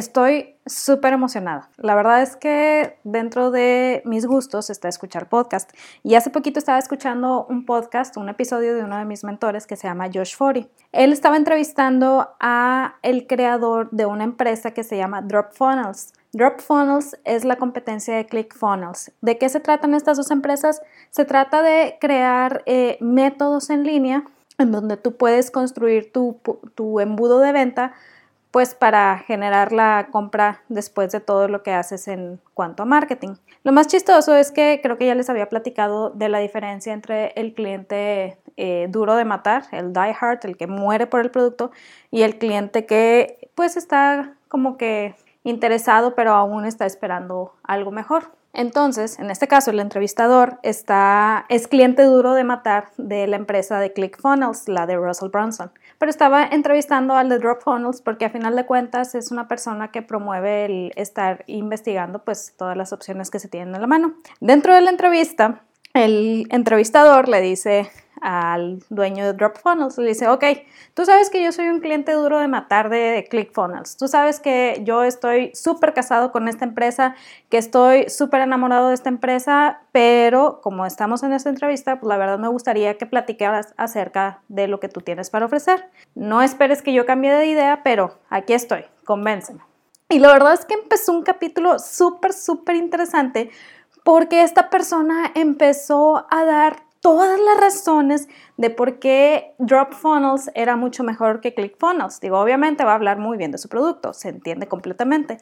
Estoy súper emocionada. La verdad es que dentro de mis gustos está escuchar podcast. Y hace poquito estaba escuchando un podcast, un episodio de uno de mis mentores que se llama Josh Forey. Él estaba entrevistando a el creador de una empresa que se llama Drop Funnels. Drop Funnels es la competencia de ClickFunnels. ¿De qué se tratan estas dos empresas? Se trata de crear eh, métodos en línea en donde tú puedes construir tu, tu embudo de venta pues para generar la compra después de todo lo que haces en cuanto a marketing. Lo más chistoso es que creo que ya les había platicado de la diferencia entre el cliente eh, duro de matar, el die hard, el que muere por el producto, y el cliente que pues está como que interesado pero aún está esperando algo mejor. Entonces, en este caso, el entrevistador está, es cliente duro de matar de la empresa de ClickFunnels, la de Russell Brunson. Pero estaba entrevistando al de DropFunnels porque a final de cuentas es una persona que promueve el estar investigando pues todas las opciones que se tienen a la mano. Dentro de la entrevista, el entrevistador le dice al dueño de DropFunnels. Le dice, ok, tú sabes que yo soy un cliente duro de matar de ClickFunnels. Tú sabes que yo estoy súper casado con esta empresa, que estoy súper enamorado de esta empresa, pero como estamos en esta entrevista, pues la verdad me gustaría que platicaras acerca de lo que tú tienes para ofrecer. No esperes que yo cambie de idea, pero aquí estoy, convénceme. Y la verdad es que empezó un capítulo súper, súper interesante porque esta persona empezó a dar todas las razones de por qué Drop Funnels era mucho mejor que ClickFunnels. Digo, obviamente va a hablar muy bien de su producto, se entiende completamente.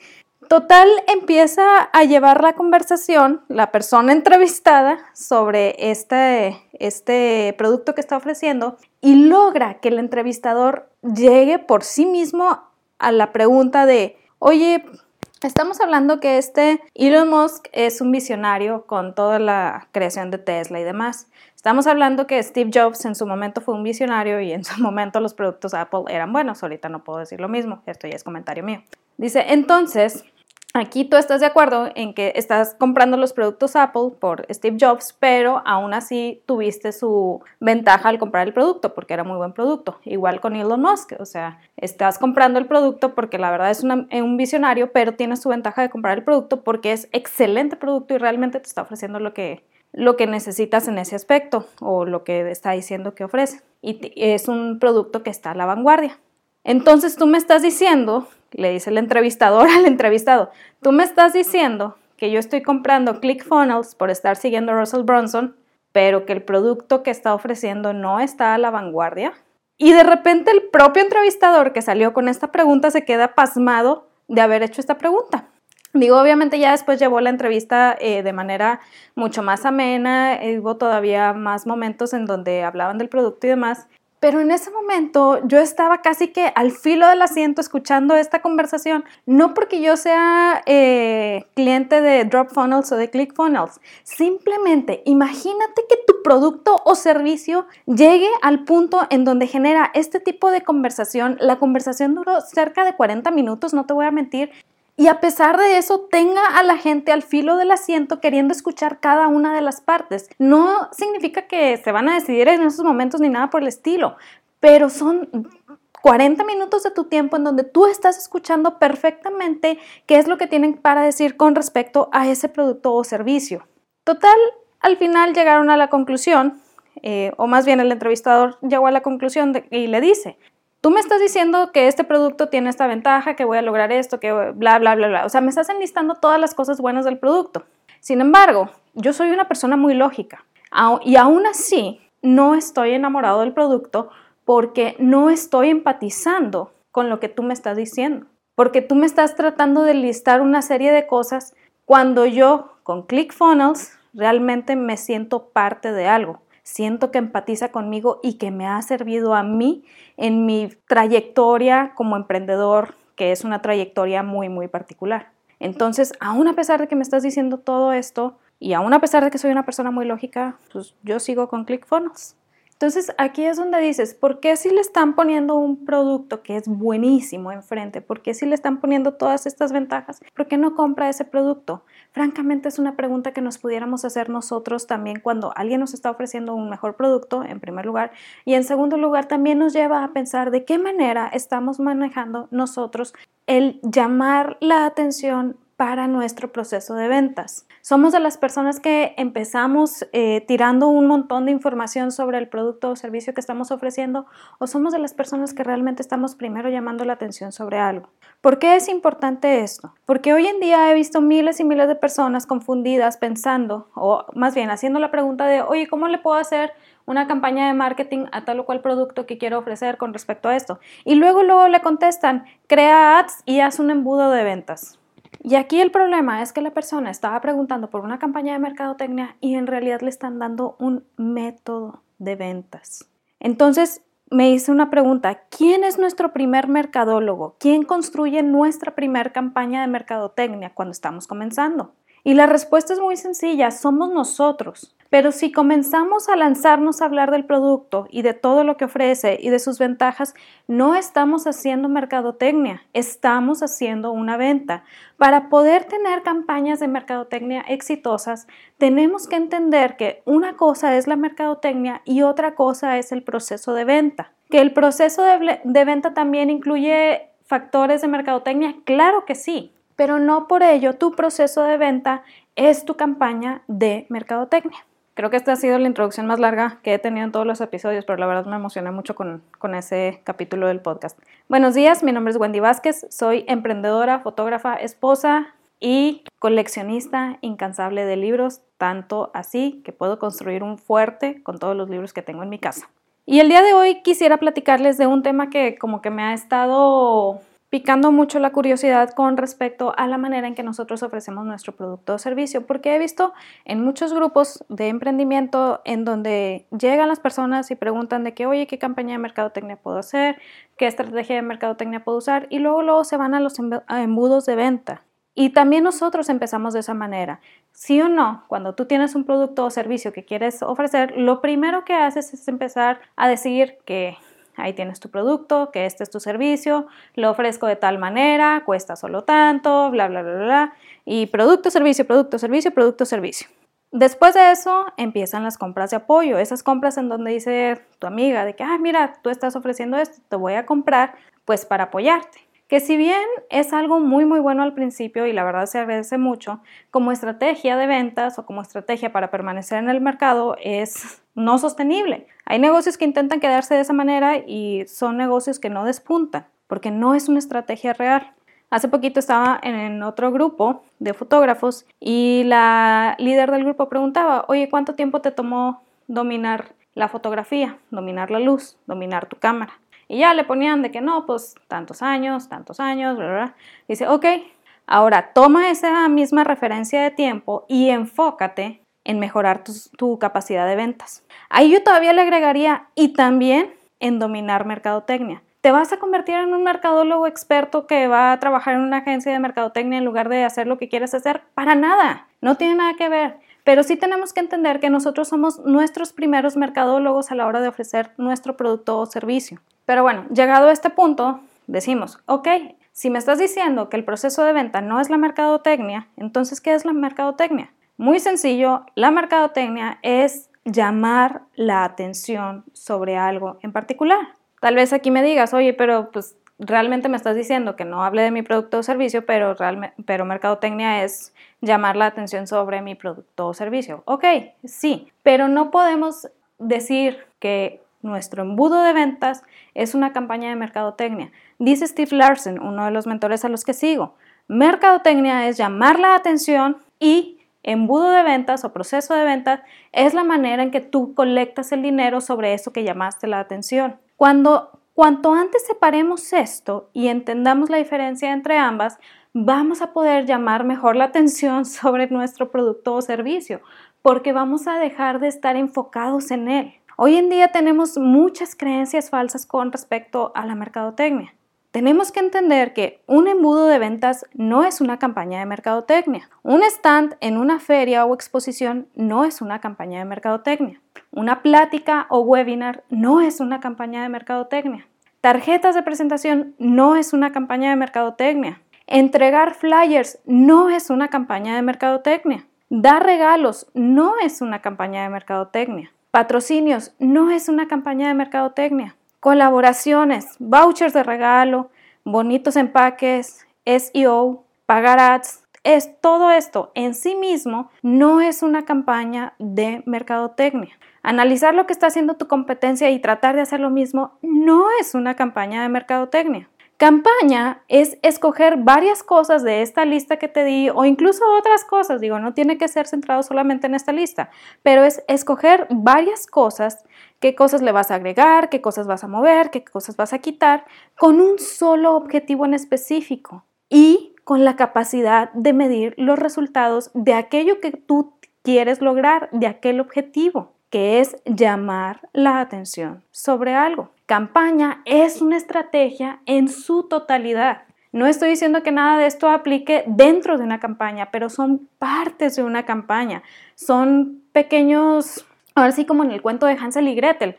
Total, empieza a llevar la conversación la persona entrevistada sobre este, este producto que está ofreciendo y logra que el entrevistador llegue por sí mismo a la pregunta de, oye, Estamos hablando que este Elon Musk es un visionario con toda la creación de Tesla y demás. Estamos hablando que Steve Jobs en su momento fue un visionario y en su momento los productos Apple eran buenos. Ahorita no puedo decir lo mismo, esto ya es comentario mío. Dice, entonces, Aquí tú estás de acuerdo en que estás comprando los productos Apple por Steve Jobs, pero aún así tuviste su ventaja al comprar el producto porque era muy buen producto. Igual con Elon Musk, o sea, estás comprando el producto porque la verdad es un visionario, pero tienes su ventaja de comprar el producto porque es excelente producto y realmente te está ofreciendo lo que, lo que necesitas en ese aspecto o lo que está diciendo que ofrece. Y es un producto que está a la vanguardia. Entonces tú me estás diciendo le dice el entrevistador al entrevistado, tú me estás diciendo que yo estoy comprando ClickFunnels por estar siguiendo a Russell Brunson, pero que el producto que está ofreciendo no está a la vanguardia. Y de repente el propio entrevistador que salió con esta pregunta se queda pasmado de haber hecho esta pregunta. Digo, obviamente ya después llevó la entrevista eh, de manera mucho más amena, hubo todavía más momentos en donde hablaban del producto y demás, pero en ese momento yo estaba casi que al filo del asiento escuchando esta conversación, no porque yo sea eh, cliente de Drop Funnels o de ClickFunnels, simplemente imagínate que tu producto o servicio llegue al punto en donde genera este tipo de conversación. La conversación duró cerca de 40 minutos, no te voy a mentir, y a pesar de eso tenga a la gente al filo del asiento queriendo escuchar cada una de las partes. No significa que se van a decidir en esos momentos ni nada por el estilo, pero son 40 minutos de tu tiempo en donde tú estás escuchando perfectamente qué es lo que tienen para decir con respecto a ese producto o servicio. Total, al final llegaron a la conclusión, eh, o más bien el entrevistador llegó a la conclusión y le dice, Tú me estás diciendo que este producto tiene esta ventaja, que voy a lograr esto, que bla, bla, bla, bla. O sea, me estás enlistando todas las cosas buenas del producto. Sin embargo, yo soy una persona muy lógica y aún así no estoy enamorado del producto porque no estoy empatizando con lo que tú me estás diciendo. Porque tú me estás tratando de listar una serie de cosas cuando yo con ClickFunnels realmente me siento parte de algo siento que empatiza conmigo y que me ha servido a mí en mi trayectoria como emprendedor, que es una trayectoria muy, muy particular. Entonces, aún a pesar de que me estás diciendo todo esto y aún a pesar de que soy una persona muy lógica, pues yo sigo con ClickFunnels. Entonces aquí es donde dices, ¿por qué si le están poniendo un producto que es buenísimo enfrente? ¿Por qué si le están poniendo todas estas ventajas? ¿Por qué no compra ese producto? Francamente es una pregunta que nos pudiéramos hacer nosotros también cuando alguien nos está ofreciendo un mejor producto, en primer lugar, y en segundo lugar también nos lleva a pensar de qué manera estamos manejando nosotros el llamar la atención para nuestro proceso de ventas. Somos de las personas que empezamos eh, tirando un montón de información sobre el producto o servicio que estamos ofreciendo o somos de las personas que realmente estamos primero llamando la atención sobre algo. ¿Por qué es importante esto? Porque hoy en día he visto miles y miles de personas confundidas pensando o más bien haciendo la pregunta de, oye, ¿cómo le puedo hacer una campaña de marketing a tal o cual producto que quiero ofrecer con respecto a esto. Y luego, luego le contestan, crea ads y haz un embudo de ventas. Y aquí el problema es que la persona estaba preguntando por una campaña de mercadotecnia y en realidad le están dando un método de ventas. Entonces me hice una pregunta, ¿quién es nuestro primer mercadólogo? ¿Quién construye nuestra primera campaña de mercadotecnia cuando estamos comenzando? Y la respuesta es muy sencilla, somos nosotros. Pero si comenzamos a lanzarnos a hablar del producto y de todo lo que ofrece y de sus ventajas, no estamos haciendo mercadotecnia, estamos haciendo una venta. Para poder tener campañas de mercadotecnia exitosas, tenemos que entender que una cosa es la mercadotecnia y otra cosa es el proceso de venta. Que el proceso de, venta también incluye factores de mercadotecnia, claro que sí, pero no por ello tu proceso de venta es tu campaña de mercadotecnia. Creo que esta ha sido la introducción más larga que he tenido en todos los episodios, pero la verdad me emocioné mucho con, con, ese capítulo del podcast. Buenos días, mi nombre es Wendy Vázquez, soy emprendedora, fotógrafa, esposa y coleccionista incansable de libros, tanto así que puedo construir un fuerte con todos los libros que tengo en mi casa. Y el día de hoy quisiera platicarles de un tema que como que me ha estado picando mucho la curiosidad con respecto a la manera en que nosotros ofrecemos nuestro producto o servicio, porque he visto en muchos grupos de emprendimiento en donde llegan las personas y preguntan de que, oye, ¿qué campaña de mercadotecnia puedo hacer? ¿Qué estrategia de mercadotecnia puedo usar? Y luego, luego se van a los embudos de venta. Y también nosotros empezamos de esa manera. Sí o no, cuando tú tienes un producto o servicio que quieres ofrecer, lo primero que haces es empezar a decir que ahí tienes tu producto, que este es tu servicio, lo ofrezco de tal manera, cuesta solo tanto, bla, bla, bla, bla, y producto, servicio, producto, servicio, producto, servicio. Después de eso empiezan las compras de apoyo, esas compras en donde dice tu amiga de que, ah, mira, tú estás ofreciendo esto, te voy a comprar, pues para apoyarte que si bien es algo muy muy bueno al principio y la verdad se agradece mucho, como estrategia de ventas o como estrategia para permanecer en el mercado es no sostenible. Hay negocios que intentan quedarse de esa manera y son negocios que no despuntan porque no es una estrategia real. Hace poquito estaba en otro grupo de fotógrafos y la líder del grupo preguntaba, oye, ¿cuánto tiempo te tomó dominar la fotografía, dominar la luz, dominar tu cámara? Y ya le ponían de que no, pues tantos años, tantos años, bla, Dice, ok, ahora toma esa misma referencia de tiempo y enfócate en mejorar tu, tu capacidad de ventas. Ahí yo todavía le agregaría y también en dominar mercadotecnia. ¿Te vas a convertir en un mercadólogo experto que va a trabajar en una agencia de mercadotecnia en lugar de hacer lo que quieres hacer? Para nada, no tiene nada que ver. Pero sí tenemos que entender que nosotros somos nuestros primeros mercadólogos a la hora de ofrecer nuestro producto o servicio. Pero bueno, llegado a este punto, decimos, ok, si me estás diciendo que el proceso de venta no es la mercadotecnia, entonces, ¿qué es la mercadotecnia? Muy sencillo, la mercadotecnia es llamar la atención sobre algo en particular. Tal vez aquí me digas, oye, pero pues realmente me estás diciendo que no hable de mi producto o servicio, pero, pero mercadotecnia es llamar la atención sobre mi producto o servicio. Ok, sí, pero no podemos decir que nuestro embudo de ventas es una campaña de mercadotecnia. Dice Steve Larsen, uno de los mentores a los que sigo. Mercadotecnia es llamar la atención y embudo de ventas o proceso de ventas es la manera en que tú colectas el dinero sobre eso que llamaste la atención. Cuando Cuanto antes separemos esto y entendamos la diferencia entre ambas, vamos a poder llamar mejor la atención sobre nuestro producto o servicio, porque vamos a dejar de estar enfocados en él. Hoy en día tenemos muchas creencias falsas con respecto a la mercadotecnia. tenemos que entender que un embudo de ventas no es una campaña de mercadotecnia. Un stand en una feria o exposición no es una campaña de mercadotecnia. Una plática o webinar no es una campaña de mercadotecnia. Tarjetas de presentación no es una campaña de mercadotecnia. Entregar flyers no es una campaña de mercadotecnia. Dar regalos no es una campaña de mercadotecnia. Patrocinios no es una campaña de mercadotecnia. Colaboraciones, vouchers de regalo, bonitos empaques, SEO, pagar ads, es todo esto en sí mismo no es una campaña de mercadotecnia. Analizar lo que está haciendo tu competencia y tratar de hacer lo mismo no es una campaña de mercadotecnia. Campaña es escoger varias cosas de esta lista que te di o incluso otras cosas, digo, no tiene que ser centrado solamente en esta lista, pero es escoger varias cosas, qué cosas le vas a agregar, qué cosas vas a mover, qué cosas vas a quitar, con un solo objetivo en específico y con la capacidad de medir los resultados de aquello que tú quieres lograr, de aquel objetivo que es llamar la atención sobre algo. Campaña es una estrategia en su totalidad. No estoy diciendo que nada de esto aplique dentro de una campaña, pero son partes de una campaña. Son pequeños, ahora sí como en el cuento de Hansel y Gretel,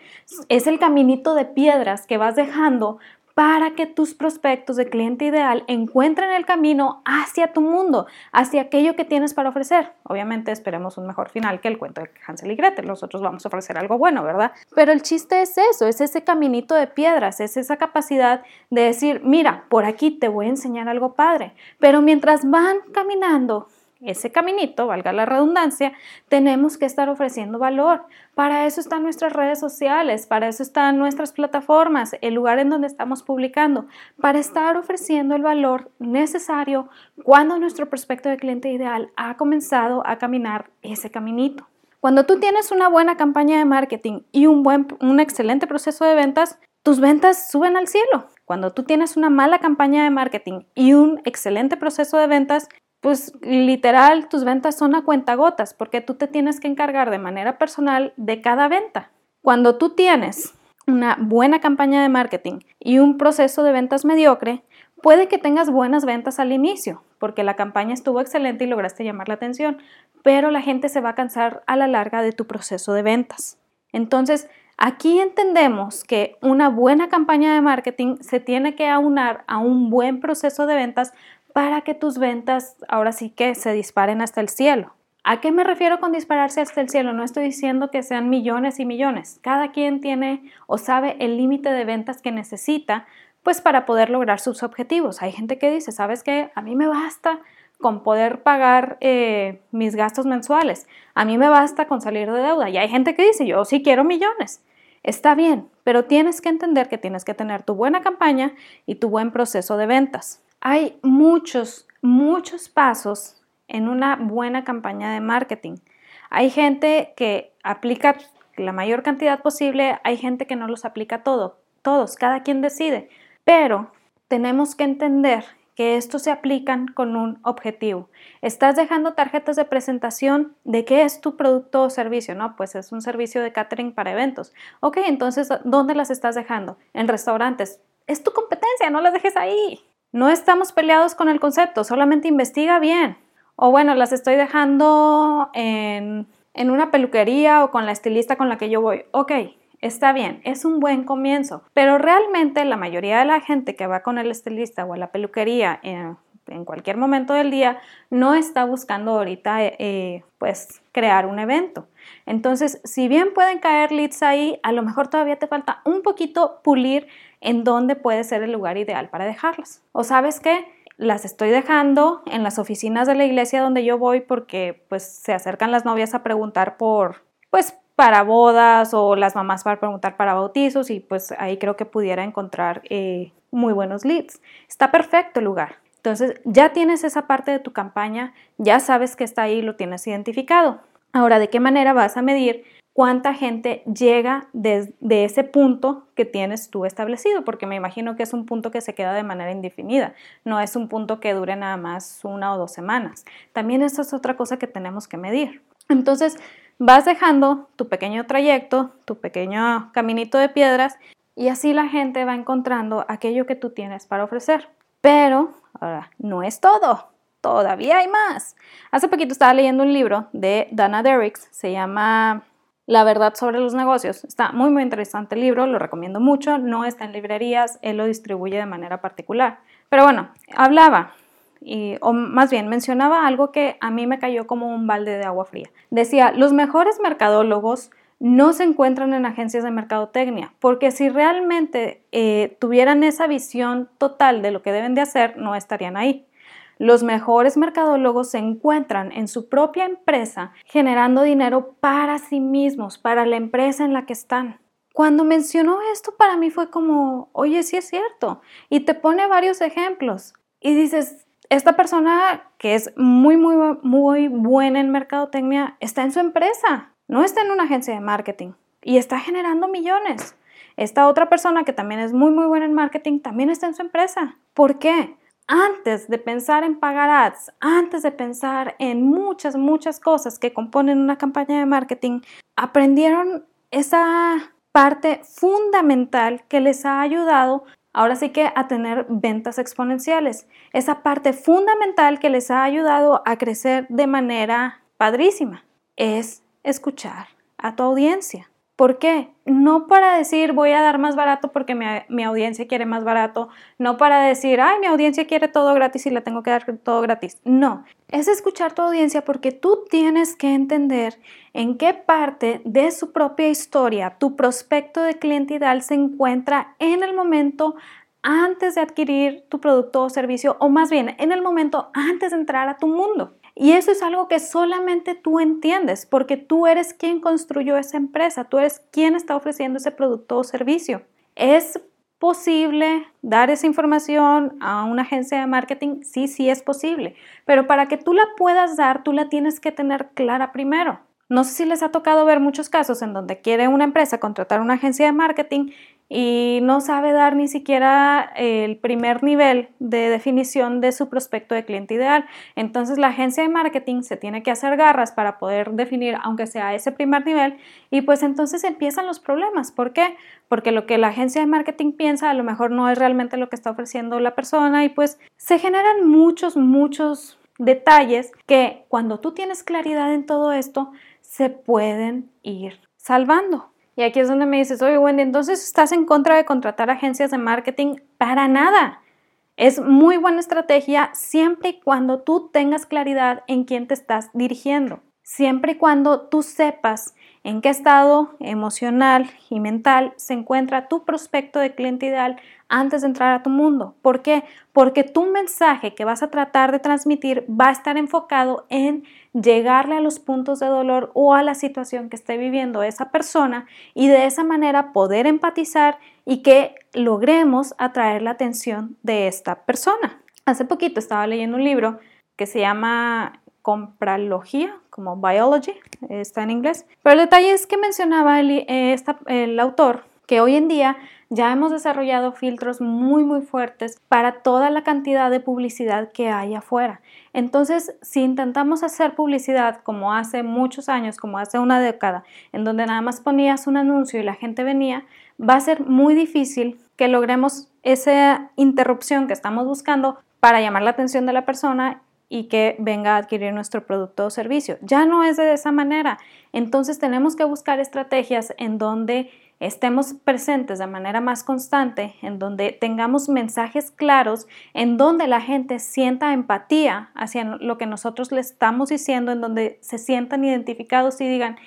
es el caminito de piedras que vas dejando para que tus prospectos de cliente ideal encuentren el camino hacia tu mundo, hacia aquello que tienes para ofrecer. Obviamente esperemos un mejor final que el cuento de Hansel y Gretel, nosotros vamos a ofrecer algo bueno, ¿verdad? Pero el chiste es eso, es ese caminito de piedras, es esa capacidad de decir, mira, por aquí te voy a enseñar algo padre, pero mientras van caminando ese caminito, valga la redundancia, tenemos que estar ofreciendo valor. Para eso están nuestras redes sociales, para eso están nuestras plataformas, el lugar en donde estamos publicando, para estar ofreciendo el valor necesario cuando nuestro prospecto de cliente ideal ha comenzado a caminar ese caminito. Cuando tú tienes una buena campaña de marketing y un, buen, un excelente proceso de ventas, tus ventas suben al cielo. Cuando tú tienes una mala campaña de marketing y un excelente proceso de ventas, pues literal tus ventas son a cuentagotas porque tú te tienes que encargar de manera personal de cada venta. Cuando tú tienes una buena campaña de marketing y un proceso de ventas mediocre, puede que tengas buenas ventas al inicio porque la campaña estuvo excelente y lograste llamar la atención, pero la gente se va a cansar a la larga de tu proceso de ventas. Entonces, aquí entendemos que una buena campaña de marketing se tiene que aunar a un buen proceso de ventas para que tus ventas ahora sí que se disparen hasta el cielo. ¿A qué me refiero con dispararse hasta el cielo? No estoy diciendo que sean millones y millones. Cada quien tiene o sabe el límite de ventas que necesita, pues para poder lograr sus objetivos. Hay gente que dice, ¿sabes qué? A mí me basta con poder pagar eh, mis gastos mensuales. A mí me basta con salir de deuda. Y hay gente que dice, yo sí quiero millones. Está bien, pero tienes que entender que tienes que tener tu buena campaña y tu buen proceso de ventas. Hay muchos, muchos pasos en una buena campaña de marketing. Hay gente que aplica la mayor cantidad posible, hay gente que no los aplica todo, todos, cada quien decide, pero tenemos que entender que estos se aplican con un objetivo. Estás dejando tarjetas de presentación de qué es tu producto o servicio, ¿no? Pues es un servicio de catering para eventos. Ok, entonces, ¿dónde las estás dejando? En restaurantes. Es tu competencia, no las dejes ahí. No estamos peleados con el concepto, solamente investiga bien. O bueno, las estoy dejando en, en una peluquería o con la estilista con la que yo voy. Ok, está bien, es un buen comienzo, pero realmente la mayoría de la gente que va con el estilista o a la peluquería en, en cualquier momento del día no está buscando ahorita eh, pues crear un evento. Entonces, si bien pueden caer leads ahí, a lo mejor todavía te falta un poquito pulir en dónde puede ser el lugar ideal para dejarlas. O sabes qué, las estoy dejando en las oficinas de la iglesia donde yo voy porque pues se acercan las novias a preguntar por pues para bodas o las mamás para preguntar para bautizos y pues ahí creo que pudiera encontrar eh, muy buenos leads. Está perfecto el lugar. Entonces ya tienes esa parte de tu campaña, ya sabes que está ahí, lo tienes identificado. Ahora, ¿de qué manera vas a medir cuánta gente llega desde de ese punto que tienes tú establecido, porque me imagino que es un punto que se queda de manera indefinida, no es un punto que dure nada más una o dos semanas. También esa es otra cosa que tenemos que medir. Entonces, vas dejando tu pequeño trayecto, tu pequeño caminito de piedras Y así la gente va encontrando aquello que tú tienes para ofrecer. Pero, ahora, no es todo. Todavía hay más. Hace poquito estaba leyendo un libro de Dana Derricks, se llama La verdad sobre los negocios. Está muy, muy interesante el libro, lo recomiendo mucho. No está en librerías, él lo distribuye de manera particular. Pero bueno, hablaba y, o más bien mencionaba algo que a mí me cayó como un balde de agua fría. Decía, los mejores mercadólogos no se encuentran en agencias de mercadotecnia, porque si realmente eh, tuvieran esa visión total de lo que deben de hacer, no estarían ahí. Los mejores mercadólogos se encuentran en su propia empresa generando dinero para sí mismos, para la empresa en la que están. Cuando mencionó esto para mí fue como, oye, sí es cierto. Y te pone varios ejemplos. Y dices, esta persona que es muy, muy, muy buena en mercadotecnia está en su empresa, no está en una agencia de marketing y está generando millones. Esta otra persona que también es muy, muy buena en marketing también está en su empresa. ¿Por qué? Antes de pensar en pagar ads, antes de pensar en muchas, muchas cosas que componen una campaña de marketing, aprendieron esa parte fundamental que les ha ayudado ahora sí que a tener ventas exponenciales. Esa parte fundamental que les ha ayudado a crecer de manera padrísima es escuchar a tu audiencia. ¿Por qué? No para decir voy a dar más barato porque mi, audiencia quiere más barato, no para decir, ay, mi audiencia quiere todo gratis y le tengo que dar todo gratis. No, es escuchar tu audiencia porque tú tienes que entender en qué parte de su propia historia tu prospecto de cliente se encuentra en el momento antes de adquirir tu producto o servicio o más bien en el momento antes de entrar a tu mundo. Y eso es algo que solamente tú entiendes, porque tú eres quien construyó esa empresa, tú eres quien está ofreciendo ese producto o servicio. ¿Es posible dar esa información a una agencia de marketing? Sí, sí es posible, pero para que tú la puedas dar, tú la tienes que tener clara primero. No sé si les ha tocado ver muchos casos en donde quiere una empresa contratar una agencia de marketing y no sabe dar ni siquiera el primer nivel de definición de su prospecto de cliente ideal. Entonces la agencia de marketing se tiene que hacer garras para poder definir, aunque sea ese primer nivel, y pues entonces empiezan los problemas. ¿Por qué? Porque lo que la agencia de marketing piensa a lo mejor no es realmente lo que está ofreciendo la persona y pues se generan muchos, muchos detalles que cuando tú tienes claridad en todo esto, se pueden ir salvando. Y aquí es donde me dices, oye Wendy, entonces estás en contra de contratar agencias de marketing para nada. Es muy buena estrategia siempre y cuando tú tengas claridad en quién te estás dirigiendo. Siempre y cuando tú sepas en qué estado emocional y mental se encuentra tu prospecto de cliente ideal antes de entrar a tu mundo. ¿Por qué? Porque tu mensaje que vas a tratar de transmitir va a estar enfocado en llegarle a los puntos de dolor o a la situación que esté viviendo esa persona y de esa manera poder empatizar y que logremos atraer la atención de esta persona. Hace poquito estaba leyendo un libro que se llama Compralogía, como Biology, está en inglés, pero el detalle es que mencionaba el, el autor que hoy en día ya hemos desarrollado filtros muy muy fuertes para toda la cantidad de publicidad que hay afuera. Entonces, si intentamos hacer publicidad como hace muchos años, como hace una década, en donde nada más ponías un anuncio y la gente venía, va a ser muy difícil que logremos esa interrupción que estamos buscando para llamar la atención de la persona y que venga a adquirir nuestro producto o servicio. Ya no es de esa manera. Entonces tenemos que buscar estrategias en donde estemos presentes de manera más constante, en donde tengamos mensajes claros, en donde la gente sienta empatía hacia lo que nosotros le estamos diciendo, en donde se sientan identificados y digan,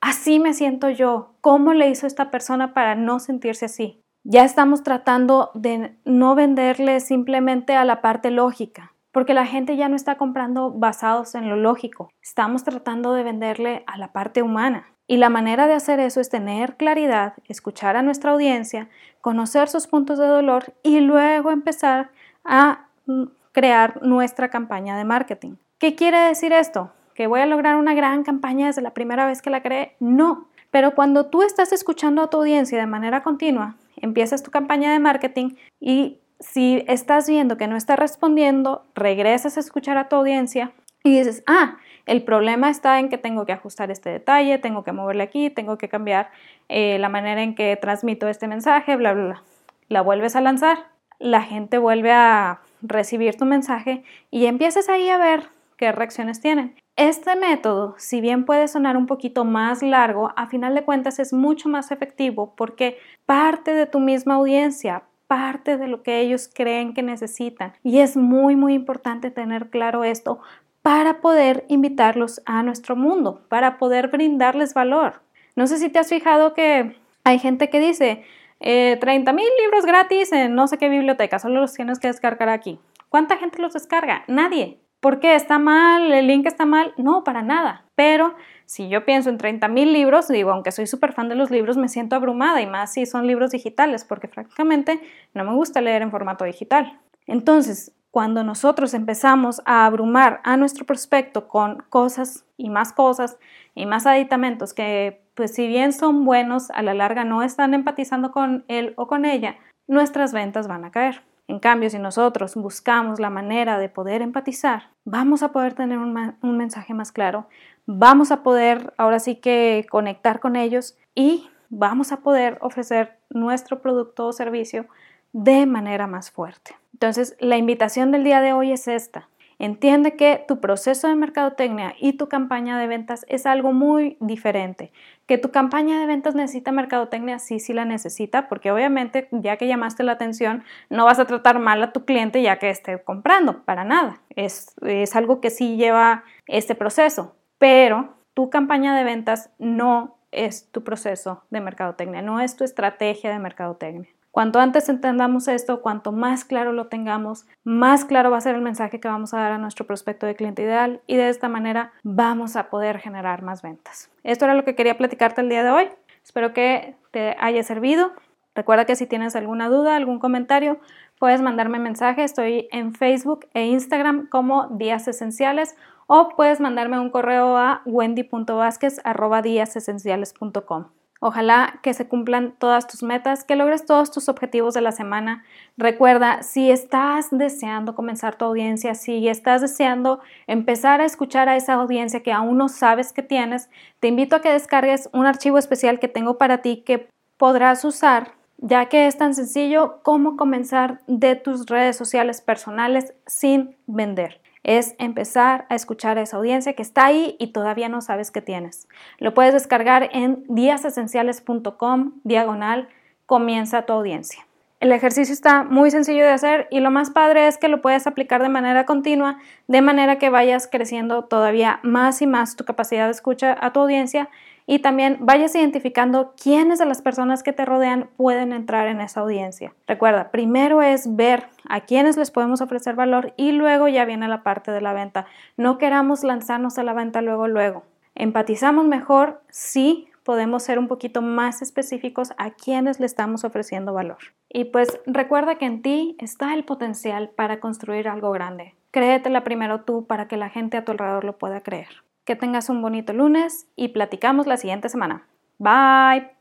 así me siento yo, ¿cómo le hizo esta persona para no sentirse así? Ya estamos tratando de no venderle simplemente a la parte lógica, porque la gente ya no está comprando basados en lo lógico, estamos tratando de venderle a la parte humana. Y la manera de hacer eso es tener claridad, escuchar a nuestra audiencia, conocer sus puntos de dolor y luego empezar a mm, crear nuestra campaña de marketing. ¿Qué quiere decir esto? ¿Que voy a lograr una gran campaña desde la primera vez que la creé? No. Pero cuando tú estás escuchando a tu audiencia de manera continua, empiezas tu campaña de marketing y si estás viendo que no está respondiendo, regresas a escuchar a tu audiencia y dices, ah, el problema está en que tengo que ajustar este detalle, tengo que moverle aquí, tengo que cambiar eh, la manera en que transmito este mensaje, bla, bla, bla. La vuelves a lanzar, la gente vuelve a recibir tu mensaje y empiezas ahí a ver qué reacciones tienen. Este método, si bien puede sonar un poquito más largo, a final de cuentas es mucho más efectivo porque parte de tu misma audiencia, parte de lo que ellos creen que necesitan. Y es muy, muy importante tener claro esto para poder invitarlos a nuestro mundo, para poder brindarles valor. No sé si te has fijado que hay gente que dice, 30 eh, mil libros gratis en no sé qué biblioteca, solo los tienes que descargar aquí. ¿Cuánta gente los descarga? Nadie. ¿Por qué? ¿Está mal? ¿El link está mal? No, para nada. Pero si yo pienso en 30 mil libros, digo, aunque soy súper fan de los libros, me siento abrumada y más si son libros digitales, porque francamente no me gusta leer en formato digital. Entonces, cuando nosotros empezamos a abrumar a nuestro prospecto con cosas y más cosas y más aditamentos que, pues si bien son buenos, a la larga no están empatizando con él o con ella, nuestras ventas van a caer. En cambio, si nosotros buscamos la manera de poder empatizar, vamos a poder tener un, un mensaje más claro, vamos a poder ahora sí que conectar con ellos y vamos a poder ofrecer nuestro producto o servicio de manera más fuerte. Entonces, la invitación del día de hoy es esta. Entiende que tu proceso de mercadotecnia y tu campaña de ventas es algo muy diferente. Que tu campaña de ventas necesita mercadotecnia, sí, sí la necesita, porque obviamente ya que llamaste la atención, no vas a tratar mal a tu cliente ya que esté comprando, para nada. Es, es algo que sí lleva este proceso, pero tu campaña de ventas no es tu proceso de mercadotecnia, no es tu estrategia de mercadotecnia. Cuanto antes entendamos esto, cuanto más claro lo tengamos, más claro va a ser el mensaje que vamos a dar a nuestro prospecto de cliente ideal y de esta manera vamos a poder generar más ventas. Esto era lo que quería platicarte el día de hoy. Espero que te haya servido. Recuerda que si tienes alguna duda, algún comentario, puedes mandarme mensaje. Estoy en Facebook e Instagram como Días Esenciales o puedes mandarme un correo a wendy.vásquez.com. Ojalá que se cumplan todas tus metas, que logres todos tus objetivos de la semana. Recuerda, si estás deseando comenzar tu audiencia, si estás deseando empezar a escuchar a esa audiencia que aún no sabes que tienes, te invito a que descargues un archivo especial que tengo para ti que podrás usar, ya que es tan sencillo como comenzar de tus redes sociales personales sin vender es empezar a escuchar a esa audiencia que está ahí y todavía no sabes que tienes. Lo puedes descargar en díasesenciales.com diagonal comienza tu audiencia. El ejercicio está muy sencillo de hacer y lo más padre es que lo puedes aplicar de manera continua, de manera que vayas creciendo todavía más y más tu capacidad de escucha a tu audiencia y también vayas identificando quiénes de las personas que te rodean pueden entrar en esa audiencia. Recuerda, primero es ver a quiénes les podemos ofrecer valor y luego ya viene la parte de la venta. No queramos lanzarnos a la venta luego, luego. Empatizamos mejor si podemos ser un poquito más específicos a quienes le estamos ofreciendo valor. Y pues recuerda que en ti está el potencial para construir algo grande. Créetela primero tú para que la gente a tu alrededor lo pueda creer. Que tengas un bonito lunes y platicamos la siguiente semana. Bye.